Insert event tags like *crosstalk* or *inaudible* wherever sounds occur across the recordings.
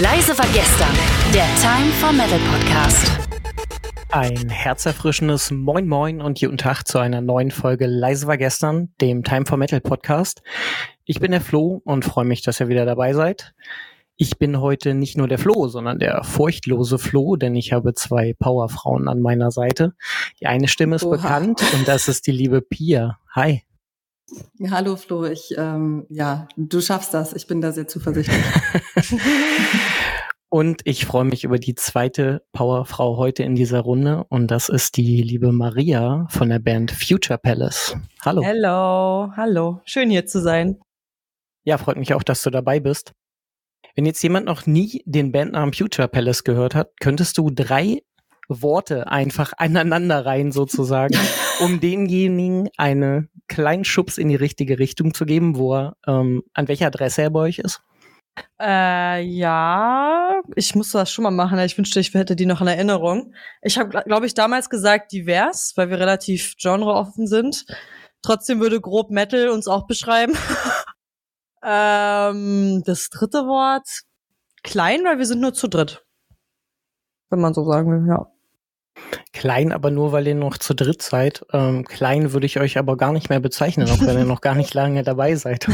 Leise war gestern, der Time for Metal Podcast. Ein herzerfrischendes Moin Moin und guten Tag zu einer neuen Folge Leise war gestern, dem Time for Metal Podcast. Ich bin der Flo und freue mich, dass ihr wieder dabei seid. Ich bin heute nicht nur der Flo, sondern der furchtlose Flo, denn ich habe zwei Powerfrauen an meiner Seite. Die eine Stimme ist Oha. bekannt und das ist die liebe Pia. Hi. Ja, hallo Flo, ich ähm, ja, du schaffst das. Ich bin da sehr zuversichtlich. *laughs* *laughs* und ich freue mich über die zweite Powerfrau heute in dieser Runde und das ist die liebe Maria von der Band Future Palace. Hallo. Hallo, hallo. Schön hier zu sein. Ja, freut mich auch, dass du dabei bist. Wenn jetzt jemand noch nie den Bandnamen Future Palace gehört hat, könntest du drei Worte einfach aneinander rein sozusagen, *laughs* um denjenigen einen kleinen Schubs in die richtige Richtung zu geben, wo er, ähm, an welcher Adresse er bei euch ist? Äh, ja, ich muss das schon mal machen. Ich wünschte, ich hätte die noch in Erinnerung. Ich habe, glaube ich, damals gesagt divers, weil wir relativ genreoffen sind. Trotzdem würde grob Metal uns auch beschreiben. *laughs* ähm, das dritte Wort klein, weil wir sind nur zu dritt. Wenn man so sagen will, ja. Klein, aber nur weil ihr noch zu dritt seid. Ähm, klein würde ich euch aber gar nicht mehr bezeichnen, auch wenn ihr noch gar nicht *laughs* lange dabei seid.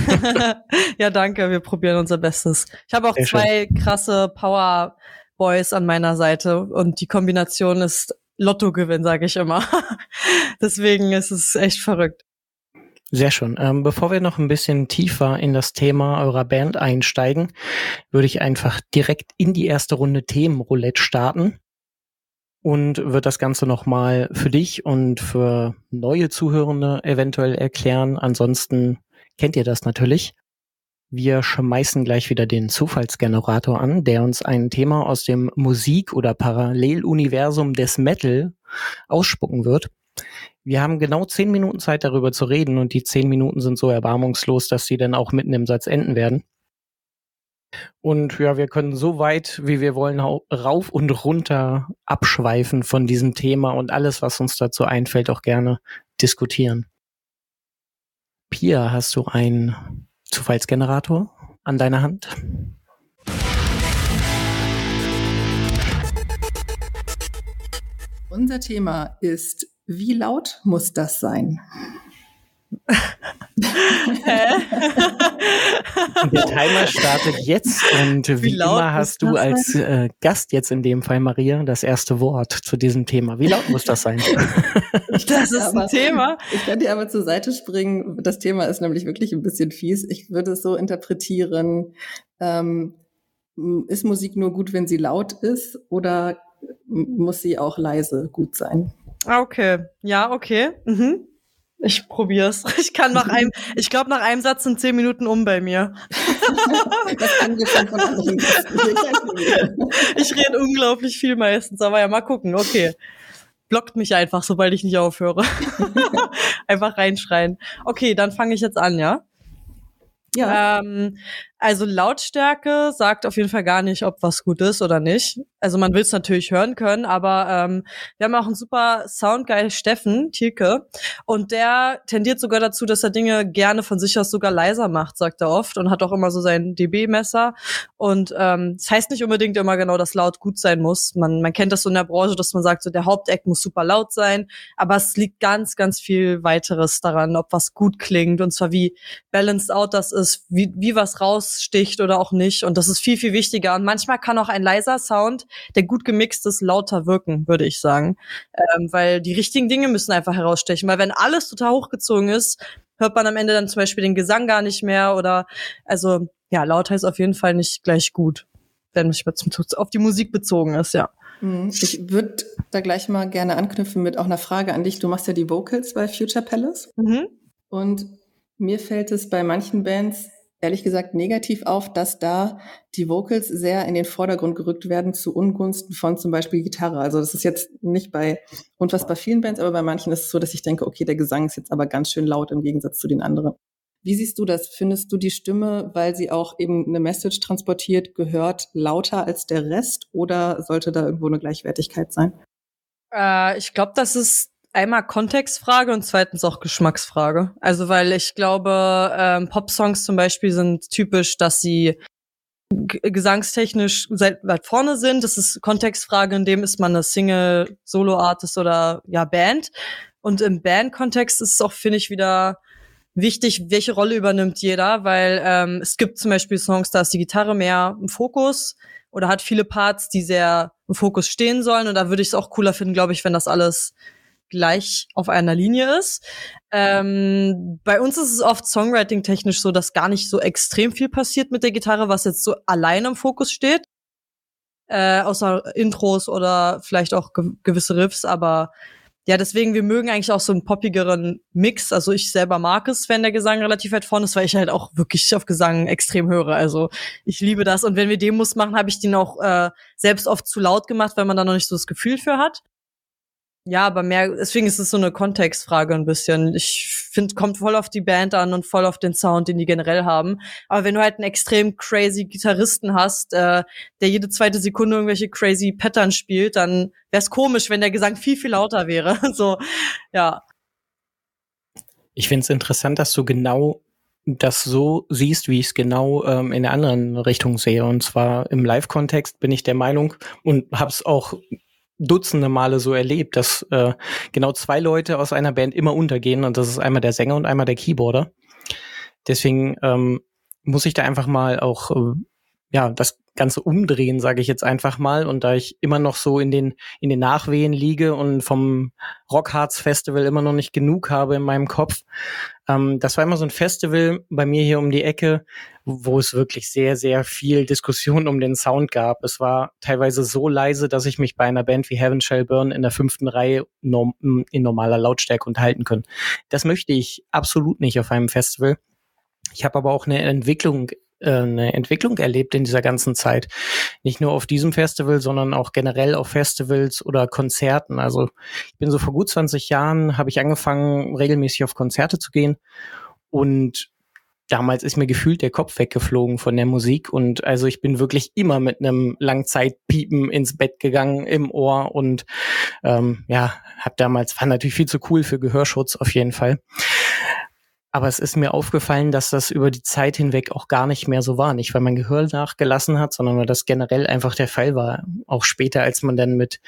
*laughs* ja, danke. Wir probieren unser Bestes. Ich habe auch Sehr zwei schön. krasse Power Boys an meiner Seite und die Kombination ist Lottogewinn, sage ich immer. *laughs* Deswegen ist es echt verrückt. Sehr schön. Ähm, bevor wir noch ein bisschen tiefer in das Thema eurer Band einsteigen, würde ich einfach direkt in die erste Runde Themenroulette starten und wird das Ganze nochmal für dich und für neue Zuhörende eventuell erklären. Ansonsten kennt ihr das natürlich. Wir schmeißen gleich wieder den Zufallsgenerator an, der uns ein Thema aus dem Musik- oder Paralleluniversum des Metal ausspucken wird. Wir haben genau zehn Minuten Zeit darüber zu reden und die zehn Minuten sind so erbarmungslos, dass sie dann auch mitten im Satz enden werden. Und ja, wir können so weit, wie wir wollen, rauf und runter abschweifen von diesem Thema und alles, was uns dazu einfällt, auch gerne diskutieren. Pia, hast du einen Zufallsgenerator an deiner Hand? Unser Thema ist, wie laut muss das sein? *laughs* Der Timer startet jetzt und wie, wie immer hast du als äh, Gast jetzt in dem Fall, Maria, das erste Wort zu diesem Thema. Wie laut muss das sein? *laughs* das ist ein Thema. Ich kann dir aber zur Seite springen. Das Thema ist nämlich wirklich ein bisschen fies. Ich würde es so interpretieren, ähm, ist Musik nur gut, wenn sie laut ist oder muss sie auch leise gut sein? Ah, okay. Ja, okay. Mhm. Ich probier's. *laughs* Ich kann nach einem, *laughs* ich glaube, nach einem Satz sind zehn Minuten um bei mir. das kann wir schon von anderen Ich rede unglaublich viel meistens, aber ja, mal gucken. Okay. Blockt mich einfach, sobald ich nicht aufhöre. *laughs* einfach reinschreien. Okay, dann fange ich jetzt an, ja? Ja. Ähm, also Lautstärke sagt auf jeden Fall gar nicht, ob was gut ist oder nicht. Also man will es natürlich hören können, aber ähm, wir haben auch einen super Soundguy Steffen Thielke und der tendiert sogar dazu, dass er Dinge gerne von sich aus sogar leiser macht, sagt er oft und hat auch immer so sein dB-Messer und ähm, das heißt nicht unbedingt immer genau, dass laut gut sein muss. Man, man kennt das so in der Branche, dass man sagt, so der Haupteck muss super laut sein, aber es liegt ganz, ganz viel weiteres daran, ob was gut klingt und zwar wie balanced out das ist, wie, wie was raus raussticht oder auch nicht. Und das ist viel, viel wichtiger. Und manchmal kann auch ein leiser Sound, der gut gemixt ist, lauter wirken, würde ich sagen. Ähm, weil die richtigen Dinge müssen einfach herausstechen. Weil wenn alles total hochgezogen ist, hört man am Ende dann zum Beispiel den Gesang gar nicht mehr oder also ja, laut heißt auf jeden Fall nicht gleich gut, wenn mich auf die Musik bezogen ist, ja. Mhm. Ich würde da gleich mal gerne anknüpfen mit auch einer Frage an dich. Du machst ja die Vocals bei Future Palace. Mhm. Und mir fällt es bei manchen Bands ehrlich gesagt negativ auf, dass da die Vocals sehr in den Vordergrund gerückt werden zu Ungunsten von zum Beispiel Gitarre. Also das ist jetzt nicht bei unfassbar vielen Bands, aber bei manchen ist es so, dass ich denke, okay, der Gesang ist jetzt aber ganz schön laut im Gegensatz zu den anderen. Wie siehst du das? Findest du die Stimme, weil sie auch eben eine Message transportiert, gehört lauter als der Rest oder sollte da irgendwo eine Gleichwertigkeit sein? Äh, ich glaube, das ist einmal Kontextfrage und zweitens auch Geschmacksfrage. Also weil ich glaube, ähm, Pop-Songs zum Beispiel sind typisch, dass sie gesangstechnisch weit vorne sind. Das ist Kontextfrage, in dem ist man eine Single, Solo-Artist oder ja, Band. Und im Band-Kontext ist es auch, finde ich, wieder wichtig, welche Rolle übernimmt jeder, weil ähm, es gibt zum Beispiel Songs, da ist die Gitarre mehr im Fokus oder hat viele Parts, die sehr im Fokus stehen sollen. Und da würde ich es auch cooler finden, glaube ich, wenn das alles gleich auf einer Linie ist. Ähm, bei uns ist es oft Songwriting-technisch so, dass gar nicht so extrem viel passiert mit der Gitarre, was jetzt so allein im Fokus steht. Äh, außer Intros oder vielleicht auch ge gewisse Riffs, aber ja, deswegen, wir mögen eigentlich auch so einen poppigeren Mix. Also ich selber mag es, wenn der Gesang relativ weit vorne ist, weil ich halt auch wirklich auf Gesang extrem höre. Also ich liebe das. Und wenn wir Demos machen, habe ich den auch äh, selbst oft zu laut gemacht, weil man da noch nicht so das Gefühl für hat. Ja, aber mehr, deswegen ist es so eine Kontextfrage ein bisschen. Ich finde, kommt voll auf die Band an und voll auf den Sound, den die generell haben. Aber wenn du halt einen extrem crazy Gitarristen hast, äh, der jede zweite Sekunde irgendwelche crazy Pattern spielt, dann wäre es komisch, wenn der Gesang viel, viel lauter wäre. *laughs* so, ja. Ich finde es interessant, dass du genau das so siehst, wie ich es genau ähm, in der anderen Richtung sehe. Und zwar im Live-Kontext bin ich der Meinung und habe es auch Dutzende Male so erlebt, dass äh, genau zwei Leute aus einer Band immer untergehen und das ist einmal der Sänger und einmal der Keyboarder. Deswegen ähm, muss ich da einfach mal auch äh, ja das Ganze umdrehen, sage ich jetzt einfach mal. Und da ich immer noch so in den in den Nachwehen liege und vom Rockharz Festival immer noch nicht genug habe in meinem Kopf, ähm, das war immer so ein Festival bei mir hier um die Ecke, wo es wirklich sehr, sehr viel Diskussion um den Sound gab. Es war teilweise so leise, dass ich mich bei einer Band wie Heaven Shall Burn in der fünften Reihe norm in normaler Lautstärke unterhalten können. Das möchte ich absolut nicht auf einem Festival. Ich habe aber auch eine Entwicklung eine Entwicklung erlebt in dieser ganzen Zeit. Nicht nur auf diesem Festival, sondern auch generell auf Festivals oder Konzerten. Also ich bin so vor gut 20 Jahren, habe ich angefangen, regelmäßig auf Konzerte zu gehen. Und damals ist mir gefühlt der Kopf weggeflogen von der Musik. Und also ich bin wirklich immer mit einem Langzeitpiepen ins Bett gegangen im Ohr und ähm, ja, habe damals, war natürlich viel zu cool für Gehörschutz auf jeden Fall. Aber es ist mir aufgefallen, dass das über die Zeit hinweg auch gar nicht mehr so war. Nicht, weil mein Gehör nachgelassen hat, sondern weil das generell einfach der Fall war. Auch später, als man dann mit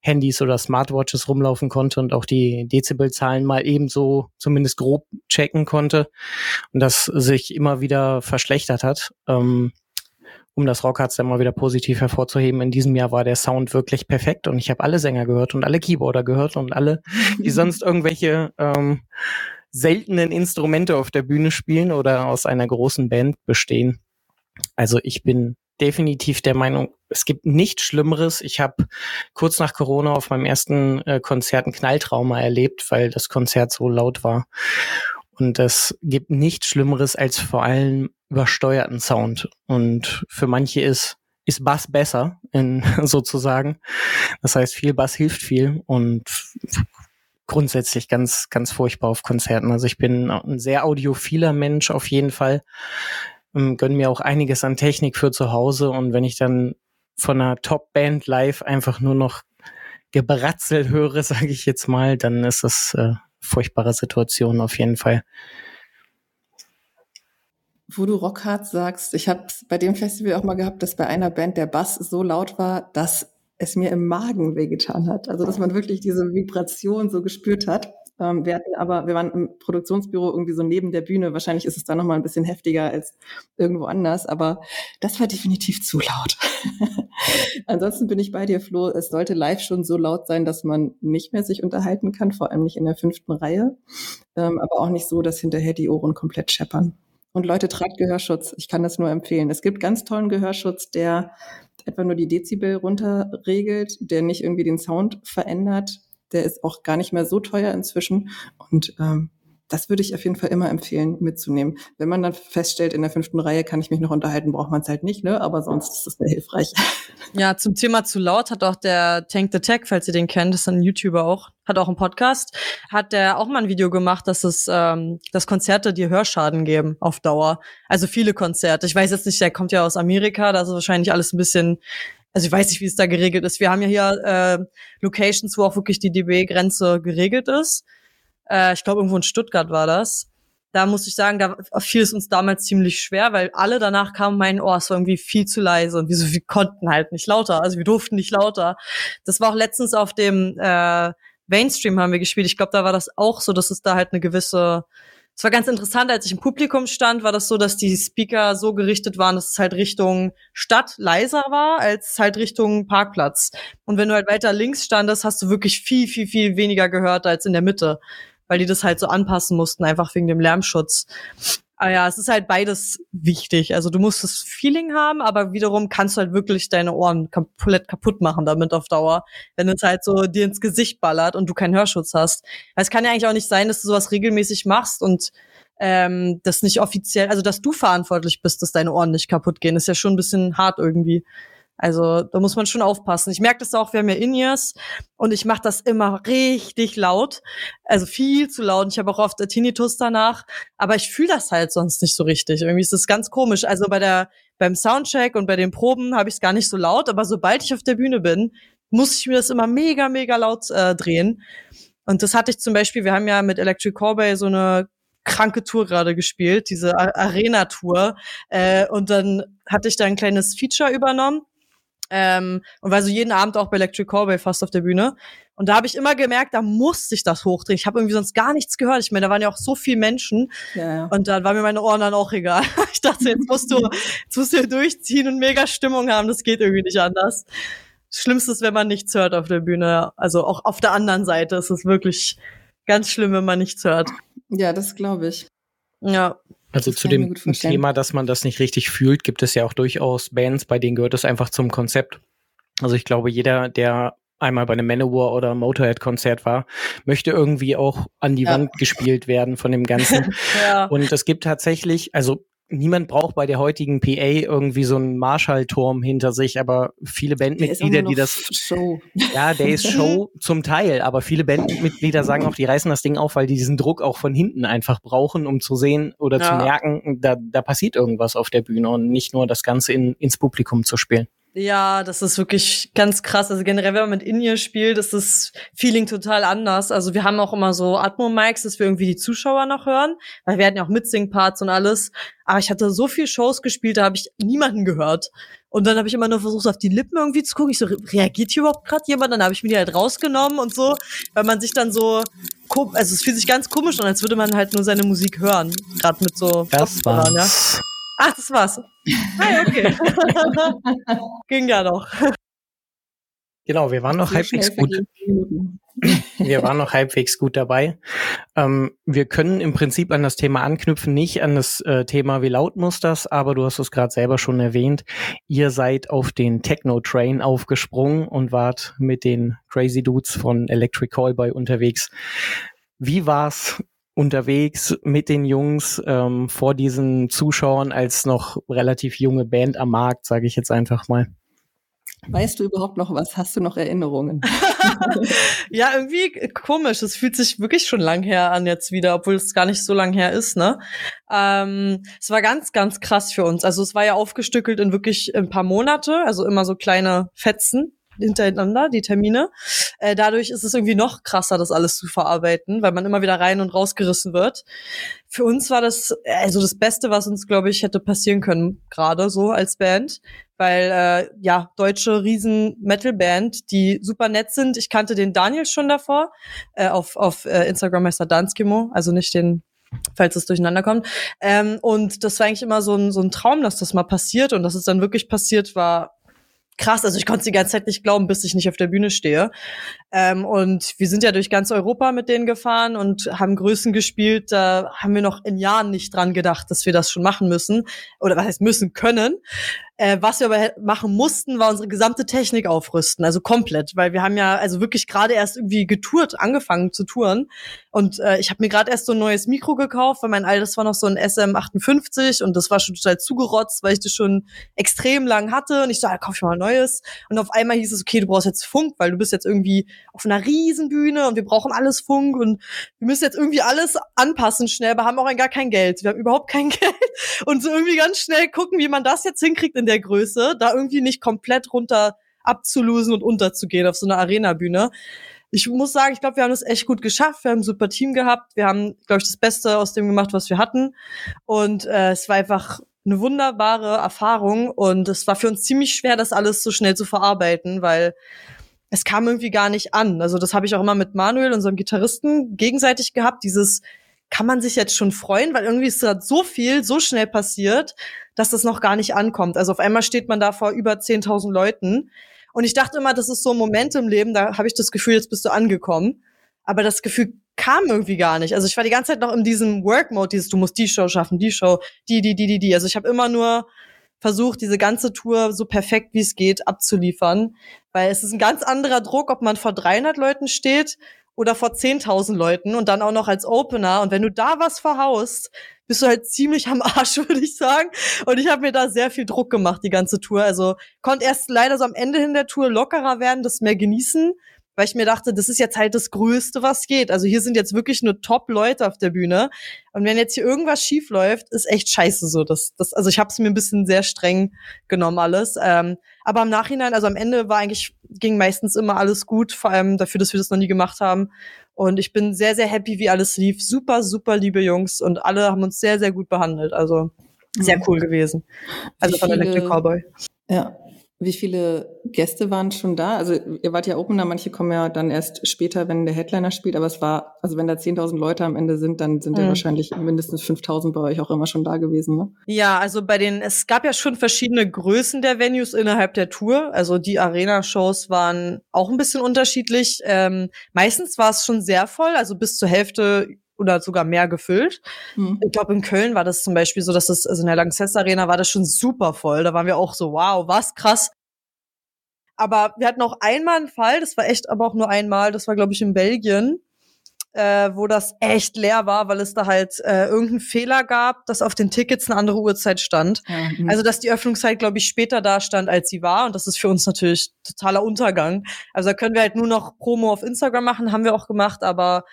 Handys oder Smartwatches rumlaufen konnte und auch die Dezibelzahlen mal ebenso zumindest grob checken konnte und das sich immer wieder verschlechtert hat. Ähm, um das Rockharz dann mal wieder positiv hervorzuheben, in diesem Jahr war der Sound wirklich perfekt und ich habe alle Sänger gehört und alle Keyboarder gehört und alle, die sonst *laughs* irgendwelche ähm, seltenen Instrumente auf der Bühne spielen oder aus einer großen Band bestehen. Also ich bin definitiv der Meinung, es gibt nichts Schlimmeres. Ich habe kurz nach Corona auf meinem ersten äh, Konzert ein Knalltrauma erlebt, weil das Konzert so laut war. Und es gibt nichts Schlimmeres als vor allem übersteuerten Sound. Und für manche ist ist Bass besser, in, *laughs* sozusagen. Das heißt, viel Bass hilft viel und grundsätzlich ganz, ganz furchtbar auf Konzerten. Also ich bin ein sehr audiophiler Mensch auf jeden Fall. Ähm, gönn mir auch einiges an Technik für zu Hause und wenn ich dann von einer Top-Band live einfach nur noch Gebratzel höre, *laughs* sage ich jetzt mal, dann ist das äh, furchtbare Situation auf jeden Fall. Wo du Rockhard sagst, ich habe bei dem Festival auch mal gehabt, dass bei einer Band der Bass so laut war, dass es mir im Magen wehgetan hat. Also dass man wirklich diese Vibration so gespürt hat. Ähm, wir hatten aber, wir waren im Produktionsbüro irgendwie so neben der Bühne. Wahrscheinlich ist es da nochmal ein bisschen heftiger als irgendwo anders, aber das war definitiv zu laut. *laughs* Ansonsten bin ich bei dir, Flo. Es sollte live schon so laut sein, dass man nicht mehr sich unterhalten kann, vor allem nicht in der fünften Reihe, ähm, aber auch nicht so, dass hinterher die Ohren komplett scheppern. Und Leute, tragt Gehörschutz. Ich kann das nur empfehlen. Es gibt ganz tollen Gehörschutz, der etwa nur die Dezibel runterregelt, der nicht irgendwie den Sound verändert. Der ist auch gar nicht mehr so teuer inzwischen. Und ähm, das würde ich auf jeden Fall immer empfehlen, mitzunehmen. Wenn man dann feststellt, in der fünften Reihe kann ich mich noch unterhalten, braucht man es halt nicht, ne? Aber sonst ist es sehr hilfreich. *laughs* Ja, zum Thema zu laut hat auch der Tank the Tech, falls ihr den kennt, das ist ein YouTuber auch, hat auch einen Podcast, hat der auch mal ein Video gemacht, dass es, ähm, dass Konzerte dir Hörschaden geben auf Dauer. Also viele Konzerte. Ich weiß jetzt nicht, der kommt ja aus Amerika, da ist wahrscheinlich alles ein bisschen also ich weiß nicht, wie es da geregelt ist. Wir haben ja hier äh, Locations, wo auch wirklich die dB-Grenze geregelt ist. Äh, ich glaube, irgendwo in Stuttgart war das. da muss ich sagen, da fiel es uns damals ziemlich schwer, weil alle danach kamen meinen, oh, es war irgendwie viel zu leise und wir, so, wir konnten halt nicht lauter, also wir durften nicht lauter. Das war auch letztens auf dem äh, Mainstream haben wir gespielt. Ich glaube, da war das auch so, dass es da halt eine gewisse es war ganz interessant, als ich im Publikum stand, war das so, dass die Speaker so gerichtet waren, dass es halt Richtung Stadt leiser war, als halt Richtung Parkplatz. Und wenn du halt weiter links standest, hast du wirklich viel, viel, viel weniger gehört als in der Mitte, weil die das halt so anpassen mussten, einfach wegen dem Lärmschutz. Ah ja, es ist halt beides wichtig. Also du musst das Feeling haben, aber wiederum kannst du halt wirklich deine Ohren komplett kaputt machen damit auf Dauer, wenn es halt so dir ins Gesicht ballert und du keinen Hörschutz hast. Es kann ja eigentlich auch nicht sein, dass du sowas regelmäßig machst und ähm, das nicht offiziell, also dass du verantwortlich bist, dass deine Ohren nicht kaputt gehen, ist ja schon ein bisschen hart irgendwie. Also da muss man schon aufpassen. Ich merke das auch, wir haben ja In-Ears und ich mache das immer richtig laut, also viel zu laut. Ich habe auch oft Tinnitus danach, aber ich fühle das halt sonst nicht so richtig. Irgendwie ist das ganz komisch. Also bei der beim Soundcheck und bei den Proben habe ich es gar nicht so laut, aber sobald ich auf der Bühne bin, muss ich mir das immer mega mega laut äh, drehen. Und das hatte ich zum Beispiel. Wir haben ja mit Electric Corbay so eine kranke Tour gerade gespielt, diese Arena-Tour. Äh, und dann hatte ich da ein kleines Feature übernommen ähm, und war so jeden Abend auch bei Electric Callboy fast auf der Bühne. Und da habe ich immer gemerkt, da musste ich das hochdrehen. Ich habe irgendwie sonst gar nichts gehört. Ich meine, da waren ja auch so viele Menschen. Ja, ja. Und dann waren mir meine Ohren dann auch egal. *laughs* Ich dachte, jetzt musst du, jetzt musst du durchziehen und mega Stimmung haben. Das geht irgendwie nicht anders. Das Schlimmste ist, wenn man nichts hört auf der Bühne. Also auch auf der anderen Seite ist es wirklich ganz schlimm, wenn man nichts hört. Ja, das glaube ich. Ja. Also zu dem Thema, dass man das nicht richtig fühlt, gibt es ja auch durchaus Bands, bei denen gehört es einfach zum Konzept. Also ich glaube, jeder, der einmal bei einem Manowar oder Motorhead-Konzert war, möchte irgendwie auch an die ja. Wand gespielt werden von dem Ganzen. *laughs* ja. Und es gibt tatsächlich, also niemand braucht bei der heutigen PA irgendwie so einen Marshall-Turm hinter sich, aber viele Bandmitglieder, die das. Show. Ja, der ist Show *laughs* zum Teil, aber viele Bandmitglieder sagen auch, die reißen das Ding auf, weil die diesen Druck auch von hinten einfach brauchen, um zu sehen oder ja. zu merken, da, da passiert irgendwas auf der Bühne und nicht nur das Ganze in, ins Publikum zu spielen. Ja, das ist wirklich ganz krass. Also generell, wenn man mit In-Ear spielt, ist das Feeling total anders. Also wir haben auch immer so Atmo-Mics, dass wir irgendwie die Zuschauer noch hören, weil wir hatten ja auch Mitsing-Parts und alles. Aber ich hatte so viel Shows gespielt, da habe ich niemanden gehört. Und dann habe ich immer nur versucht, auf die Lippen irgendwie zu gucken. Ich so, reagiert hier überhaupt gerade jemand? Dann habe ich mir die halt rausgenommen und so, weil man sich dann so, also es fühlt sich ganz komisch an, als würde man halt nur seine Musik hören. Gerade mit so das war's. ja. Ach, das war's. Ah, okay. *laughs* Ging ja noch. Genau, wir waren noch halbwegs gut. Wir waren noch halbwegs gut dabei. Ähm, wir können im Prinzip an das Thema anknüpfen, nicht an das äh, Thema, wie laut muss das, aber du hast es gerade selber schon erwähnt. Ihr seid auf den Techno-Train aufgesprungen und wart mit den Crazy Dudes von Electric Callboy unterwegs. Wie war's unterwegs mit den Jungs ähm, vor diesen Zuschauern als noch relativ junge Band am Markt, sage ich jetzt einfach mal. Weißt du überhaupt noch was? Hast du noch Erinnerungen? *laughs* ja, irgendwie komisch. Es fühlt sich wirklich schon lang her an jetzt wieder, obwohl es gar nicht so lang her ist, ne? Ähm, es war ganz, ganz krass für uns. Also es war ja aufgestückelt in wirklich ein paar Monate, also immer so kleine Fetzen hintereinander, die Termine. Äh, dadurch ist es irgendwie noch krasser, das alles zu verarbeiten, weil man immer wieder rein und rausgerissen wird. Für uns war das also das Beste, was uns, glaube ich, hätte passieren können, gerade so als Band. Weil, äh, ja, deutsche Riesen-Metal-Band, die super nett sind. Ich kannte den Daniel schon davor. Äh, auf auf äh, Instagram heißt er Danskimo, also nicht den falls es durcheinander kommt. Ähm, und das war eigentlich immer so ein, so ein Traum, dass das mal passiert und dass es dann wirklich passiert war, krass. Also ich konnte es die ganze Zeit nicht glauben, bis ich nicht auf der Bühne stehe. Ähm, und wir sind ja durch ganz Europa mit denen gefahren und haben Größen gespielt. Da haben wir noch in Jahren nicht dran gedacht, dass wir das schon machen müssen. Oder was heißt müssen können. Äh, was wir aber machen mussten, war unsere gesamte Technik aufrüsten, also komplett, weil wir haben ja also wirklich gerade erst irgendwie getourt, angefangen zu touren. Und äh, ich habe mir gerade erst so ein neues Mikro gekauft, weil mein altes war noch so ein SM58 und das war schon total zugerotzt, weil ich das schon extrem lang hatte. Und ich so, ah, kauf ich mal ein neues. Und auf einmal hieß es, okay, du brauchst jetzt Funk, weil du bist jetzt irgendwie auf einer Riesenbühne und wir brauchen alles Funk und wir müssen jetzt irgendwie alles anpassen schnell, aber haben auch gar kein Geld. Wir haben überhaupt kein *laughs* Geld und so irgendwie ganz schnell gucken, wie man das jetzt hinkriegt in der Größe, da irgendwie nicht komplett runter abzulosen und unterzugehen auf so einer Arena-Bühne. ich muss sagen, ich glaube, wir haben das echt gut geschafft. Wir haben ein super Team gehabt. Wir haben, glaube ich, das Beste aus dem gemacht, was wir hatten. Und äh, es war einfach eine wunderbare Erfahrung. Und es war für uns ziemlich schwer, das alles so schnell zu verarbeiten, weil es kam irgendwie gar nicht an. Also das habe ich auch immer mit Manuel, unserem Gitarristen, gegenseitig gehabt. Dieses kann man sich jetzt schon freuen, weil irgendwie ist gerade so viel, so schnell passiert, dass das noch gar nicht ankommt. Also auf einmal steht man da vor über 10.000 Leuten und ich dachte immer, das ist so ein Moment im Leben, da habe ich das Gefühl, jetzt bist du angekommen. Aber das Gefühl kam irgendwie gar nicht. Also ich war die ganze Zeit noch in diesem Work-Mode, dieses, du musst die Show schaffen, die Show, die, die, die, die, die. Also ich habe immer nur versucht, diese ganze Tour so perfekt wie es geht abzuliefern, weil es ist ein ganz anderer Druck, ob man vor 300 Leuten steht oder vor 10.000 Leuten und dann auch noch als Opener. Und wenn du da was verhaust, bist du halt ziemlich am Arsch, *laughs* würde ich sagen. Und ich habe mir da sehr viel Druck gemacht, die ganze Tour. Also konnte erst leider so am Ende hin der Tour lockerer werden, das mehr genießen, weil ich mir dachte, das ist jetzt halt das Größte, was geht. Also hier sind jetzt wirklich nur Top-Leute auf der Bühne. Und wenn jetzt hier irgendwas schief läuft, ist echt scheiße so. Das, das, also ich habe es mir ein bisschen sehr streng genommen alles. Ähm, aber im Nachhinein, also am Ende war eigentlich, ging meistens immer alles gut, vor allem dafür, dass wir das noch nie gemacht haben. Und ich bin sehr, sehr happy, wie alles lief. Super, super liebe Jungs und alle haben uns sehr, sehr gut behandelt. Also sehr mhm. cool gewesen. Also von Electric Cowboy. Ja, wie viele Gäste waren schon da? Also ihr wart ja Opener, manche kommen ja dann erst später, wenn der Headliner spielt, aber es war, also wenn da 10.000 Leute am Ende sind, dann sind mhm. ja wahrscheinlich mindestens 5.000 bei euch auch immer schon da gewesen, ne? Ja, also bei den, es gab ja schon verschiedene Größen der Venues innerhalb der Tour. Also die Arena-Shows waren auch ein bisschen unterschiedlich. Ähm, meistens war es schon sehr voll, also bis zur Hälfte oder sogar mehr gefüllt. Mhm. Ich glaube, in Köln war das zum Beispiel so, dass das, also in der Lanxess Arena war das schon super voll. Da waren wir auch so, wow, was krass. Aber wir hatten auch einmal einen Fall, das war echt aber auch nur einmal, das war, glaube ich, in Belgien, äh, wo das echt leer war, weil es da halt äh, irgendeinen Fehler gab, dass auf den Tickets eine andere Uhrzeit stand. Mhm. Also dass die Öffnungszeit, glaube ich, später da stand, als sie war. Und das ist für uns natürlich totaler Untergang. Also da können wir halt nur noch Promo auf Instagram machen, haben wir auch gemacht, aber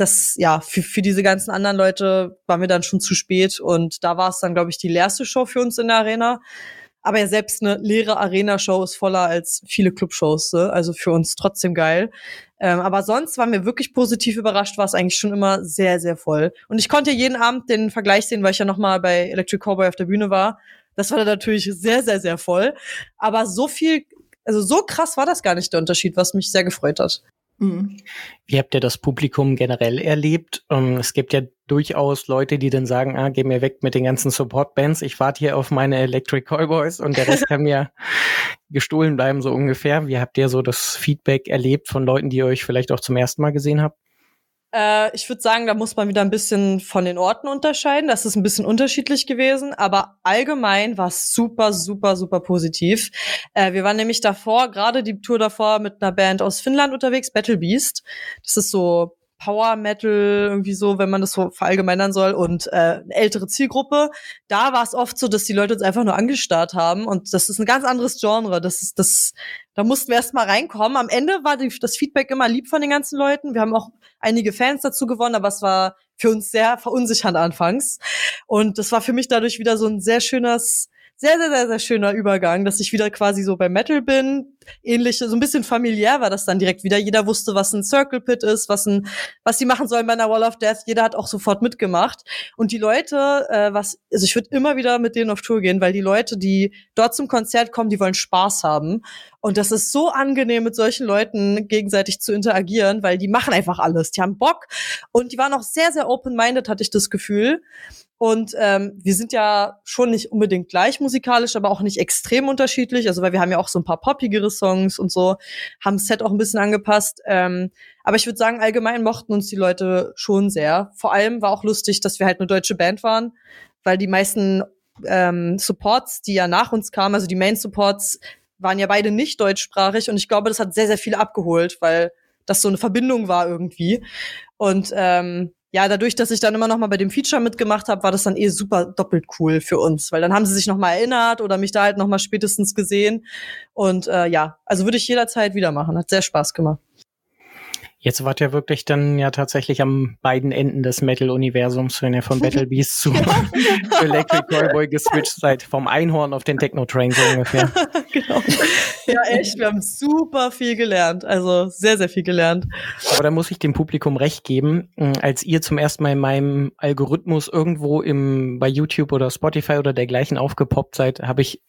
das, ja, für, für diese ganzen anderen Leute waren wir dann schon zu spät und da war es dann, glaube ich, die leerste Show für uns in der Arena. Aber ja, selbst eine leere Arena-Show ist voller als viele Clubshows, ne? also für uns trotzdem geil. Ähm, aber sonst waren wir wirklich positiv überrascht, war es eigentlich schon immer sehr, sehr voll. Und ich konnte jeden Abend den Vergleich sehen, weil ich ja nochmal bei Electric Cowboy auf der Bühne war. Das war dann natürlich sehr, sehr, sehr voll. Aber so viel, also so krass war das gar nicht der Unterschied, was mich sehr gefreut hat. Mhm. Wie habt ihr das Publikum generell erlebt? Ähm, es gibt ja durchaus Leute, die dann sagen, ah, geh mir weg mit den ganzen Support-Bands, ich warte hier auf meine Electric Cowboys und der Rest *laughs* kann mir gestohlen bleiben, so ungefähr. Wie habt ihr so das Feedback erlebt von Leuten, die ihr euch vielleicht auch zum ersten Mal gesehen habt? Äh, ich würde sagen, da muss man wieder ein bisschen von den Orten unterscheiden. Das ist ein bisschen unterschiedlich gewesen, aber allgemein war es super, super, super positiv. Äh, wir waren nämlich davor, gerade die Tour davor, mit einer Band aus Finnland unterwegs, Battle Beast. Das ist so Power Metal, irgendwie so, wenn man das so verallgemeinern soll, und äh, eine ältere Zielgruppe. Da war es oft so, dass die Leute uns einfach nur angestarrt haben. Und das ist ein ganz anderes Genre. Das ist, das, da mussten wir erst mal reinkommen. Am Ende war die, das Feedback immer lieb von den ganzen Leuten. Wir haben auch einige Fans dazu gewonnen, aber es war für uns sehr verunsichernd anfangs. Und das war für mich dadurch wieder so ein sehr schönes sehr, sehr, sehr, sehr schöner Übergang, dass ich wieder quasi so bei Metal bin. Ähnlich, so ein bisschen familiär war das dann direkt wieder. Jeder wusste, was ein Circle Pit ist, was ein, was sie machen sollen bei einer Wall of Death. Jeder hat auch sofort mitgemacht. Und die Leute, äh, was, also ich würde immer wieder mit denen auf Tour gehen, weil die Leute, die dort zum Konzert kommen, die wollen Spaß haben. Und das ist so angenehm, mit solchen Leuten gegenseitig zu interagieren, weil die machen einfach alles. Die haben Bock und die waren auch sehr, sehr open-minded, hatte ich das Gefühl. Und ähm, wir sind ja schon nicht unbedingt gleich musikalisch, aber auch nicht extrem unterschiedlich. Also weil wir haben ja auch so ein paar poppigere Songs und so, haben Set auch ein bisschen angepasst. Ähm, aber ich würde sagen, allgemein mochten uns die Leute schon sehr. Vor allem war auch lustig, dass wir halt eine deutsche Band waren, weil die meisten ähm, Supports, die ja nach uns kamen, also die Main Supports, waren ja beide nicht deutschsprachig und ich glaube, das hat sehr, sehr viele abgeholt, weil das so eine Verbindung war irgendwie. Und ähm, ja, dadurch, dass ich dann immer noch mal bei dem Feature mitgemacht habe, war das dann eh super doppelt cool für uns, weil dann haben sie sich noch mal erinnert oder mich da halt noch mal spätestens gesehen und äh, ja, also würde ich jederzeit wieder machen, hat sehr Spaß gemacht. Jetzt wart ihr wirklich dann ja tatsächlich am beiden Enden des Metal-Universums, wenn ihr von *laughs* Battle Beast *laughs* zu Electric Callboy geswitcht seid, vom Einhorn auf den Techno-Train so ungefähr. *laughs* genau. Ja, echt, wir haben super viel gelernt, also sehr, sehr viel gelernt. Aber da muss ich dem Publikum recht geben, hm, als ihr zum ersten Mal in meinem Algorithmus irgendwo im, bei YouTube oder Spotify oder dergleichen aufgepoppt seid, habe ich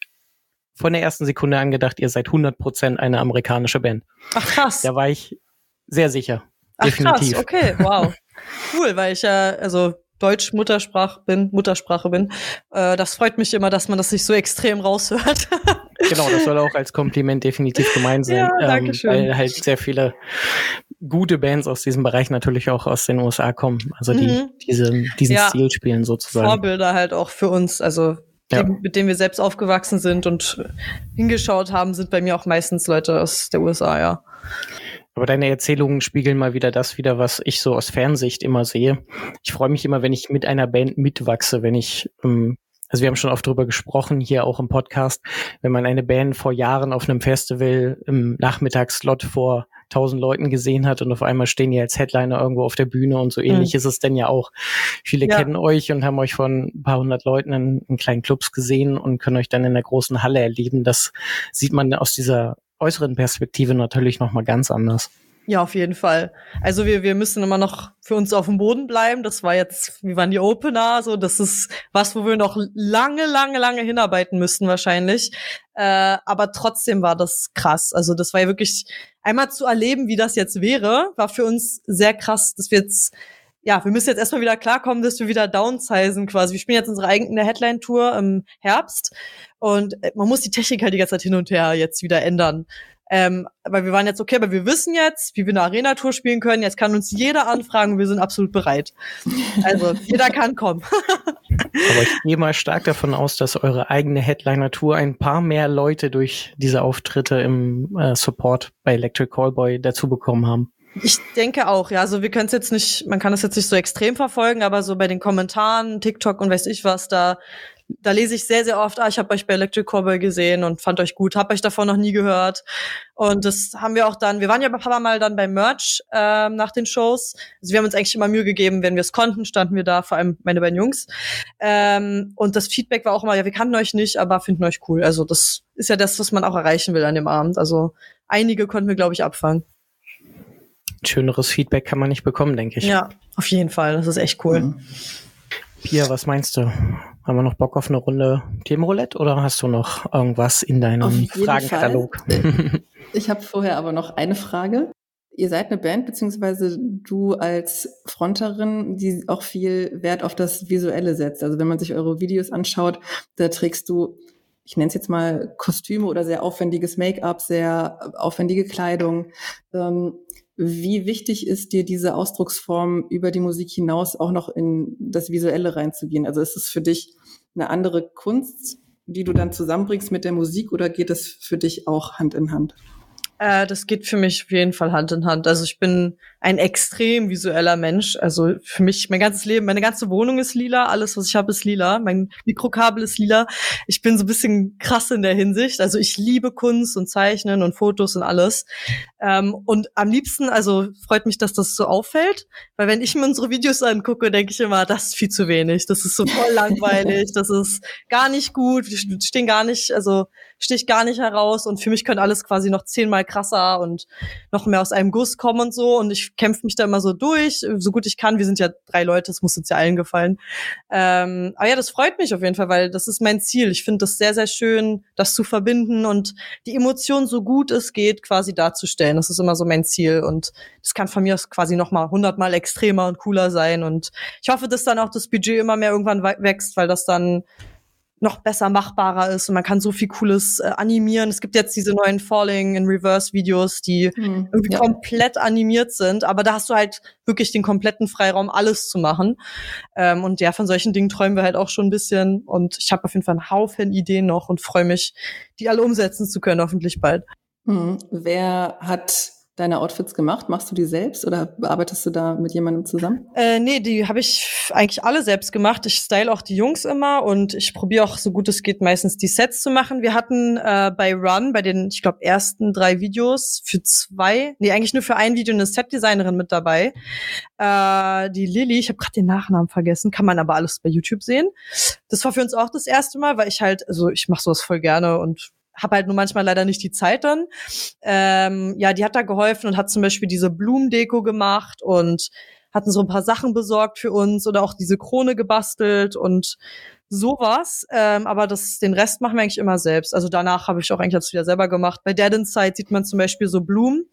von der ersten Sekunde an gedacht, ihr seid 100% eine amerikanische Band. Ach krass. Da war ich sehr sicher. Ach, Definitiv. Krass, okay, wow. *laughs* cool, weil ich ja, also Deutsch Muttersprache bin, Muttersprache bin. Äh, das freut mich immer, dass man das nicht so extrem raushört. *laughs* genau, das soll auch als Kompliment definitiv gemeint sein. Ja, danke schön. Ähm, weil halt sehr viele gute Bands aus diesem Bereich natürlich auch aus den USA kommen. Also die mhm. diese, diesen ja, Stil spielen sozusagen. Vorbilder halt auch für uns, also ja. die, mit denen wir selbst aufgewachsen sind und hingeschaut haben, sind bei mir auch meistens Leute aus der USA, ja. Aber deine Erzählungen spiegeln mal wieder das wieder, was ich so aus Fernsicht immer sehe. Ich freue mich immer, wenn ich mit einer Band mitwachse, wenn ich, ähm, also wir haben schon oft drüber gesprochen, hier auch im Podcast, wenn man eine Band vor Jahren auf einem Festival im Nachmittagsslot vor tausend Leuten gesehen hat und auf einmal stehen die als Headliner irgendwo auf der Bühne und so ähnlich mhm. ist es denn ja auch. Viele ja. kennen euch und haben euch von ein paar hundert Leuten in, in kleinen Clubs gesehen und können euch dann in der großen Halle erleben. Das sieht man aus dieser äußeren Perspektive natürlich noch mal ganz anders. Ja, auf jeden Fall. Also wir, wir müssen immer noch für uns auf dem Boden bleiben. Das war jetzt, wie waren die Opener? So, das ist was, wo wir noch lange, lange, lange hinarbeiten müssten wahrscheinlich. Äh, aber trotzdem war das krass. Also das war ja wirklich einmal zu erleben, wie das jetzt wäre, war für uns sehr krass, dass wir jetzt ja, wir müssen jetzt erstmal wieder klarkommen, dass wir wieder downsizen quasi. Wir spielen jetzt unsere eigene Headline-Tour im Herbst und äh, man muss die Technik halt die ganze Zeit hin und her jetzt wieder ändern. Ähm, weil wir waren jetzt okay, aber wir wissen jetzt, wie wir eine Arena-Tour spielen können. Jetzt kann uns jeder anfragen, wir sind absolut bereit. Also *laughs* jeder kann kommen. aber ich *laughs* gehe mal stark davon aus, dass eure eigene Headliner-Tour ein paar mehr Leute durch diese Auftritte im äh, Support bei Electric Callboy dazu bekommen haben. Ich denke auch, ja. Also wir können es jetzt nicht, man kann es jetzt nicht so extrem verfolgen, aber so bei den Kommentaren, TikTok und weiß ich was, da, da lese ich sehr, sehr oft, ah, ich habe euch bei Electric Cowboy gesehen und fand euch gut, habe euch davon noch nie gehört. Und das haben wir auch dann, wir waren ja ein paar Mal dann beim Merch ähm, nach den Shows. Also wir haben uns eigentlich immer Mühe gegeben, wenn wir es konnten, standen wir da, vor allem meine beiden Jungs. Ähm, und das Feedback war auch immer, ja, wir kannten euch nicht, aber finden euch cool. Also das ist ja das, was man auch erreichen will an dem Abend. Also einige konnten wir, glaube ich, abfangen schöneres Feedback kann man nicht bekommen, denke ich. Ja, auf jeden Fall. Das ist echt cool. Mhm. Pia, was meinst du? Haben wir noch Bock auf eine Runde Themenroulette oder hast du noch irgendwas in deinem Fragenkatalog? *laughs* ich habe vorher aber noch eine Frage. Ihr seid eine Band, beziehungsweise du als Fronterin, die auch viel Wert auf das Visuelle setzt. Also wenn man sich eure Videos anschaut, da trägst du, ich nenne es jetzt mal Kostüme oder sehr aufwendiges Make-up, sehr aufwendige Kleidung. Ähm, wie wichtig ist dir diese Ausdrucksform über die Musik hinaus auch noch in das Visuelle reinzugehen? Also ist es für dich eine andere Kunst, die du dann zusammenbringst mit der Musik oder geht es für dich auch Hand in Hand? Äh, das geht für mich auf jeden Fall Hand in Hand. Also ich bin ein extrem visueller Mensch. Also für mich, mein ganzes Leben, meine ganze Wohnung ist lila, alles, was ich habe, ist lila, mein Mikrokabel ist lila. Ich bin so ein bisschen krass in der Hinsicht. Also ich liebe Kunst und Zeichnen und Fotos und alles. Ähm, und am liebsten, also freut mich, dass das so auffällt, weil wenn ich mir unsere Videos angucke, denke ich immer, das ist viel zu wenig. Das ist so voll *laughs* langweilig, das ist gar nicht gut, wir stehen gar nicht, also stich gar nicht heraus und für mich könnte alles quasi noch zehnmal krasser und noch mehr aus einem Guss kommen und so und ich kämpfe mich da immer so durch, so gut ich kann. Wir sind ja drei Leute, es muss uns ja allen gefallen. Ähm, aber ja, das freut mich auf jeden Fall, weil das ist mein Ziel. Ich finde das sehr, sehr schön, das zu verbinden und die Emotion so gut es geht quasi darzustellen. Das ist immer so mein Ziel und das kann von mir aus quasi noch mal hundertmal extremer und cooler sein und ich hoffe, dass dann auch das Budget immer mehr irgendwann wächst, weil das dann noch besser machbarer ist und man kann so viel Cooles äh, animieren. Es gibt jetzt diese neuen Falling in Reverse Videos, die mhm, irgendwie ja. komplett animiert sind, aber da hast du halt wirklich den kompletten Freiraum, alles zu machen. Ähm, und ja, von solchen Dingen träumen wir halt auch schon ein bisschen und ich habe auf jeden Fall einen Haufen Ideen noch und freue mich, die alle umsetzen zu können, hoffentlich bald. Mhm. Wer hat deine Outfits gemacht? Machst du die selbst oder bearbeitest du da mit jemandem zusammen? Äh, nee, die habe ich eigentlich alle selbst gemacht. Ich style auch die Jungs immer und ich probiere auch so gut es geht meistens die Sets zu machen. Wir hatten äh, bei Run, bei den, ich glaube, ersten drei Videos für zwei, nee, eigentlich nur für ein Video eine Setdesignerin mit dabei. Äh, die Lilly, ich habe gerade den Nachnamen vergessen, kann man aber alles bei YouTube sehen. Das war für uns auch das erste Mal, weil ich halt, also ich mache sowas voll gerne und habe halt nur manchmal leider nicht die Zeit dann. Ähm, ja, die hat da geholfen und hat zum Beispiel diese Blumendeko gemacht und hatten so ein paar Sachen besorgt für uns oder auch diese Krone gebastelt und sowas. Ähm, aber das, den Rest machen wir eigentlich immer selbst. Also danach habe ich auch eigentlich jetzt wieder selber gemacht. Bei Dead Inside sieht man zum Beispiel so Blumen,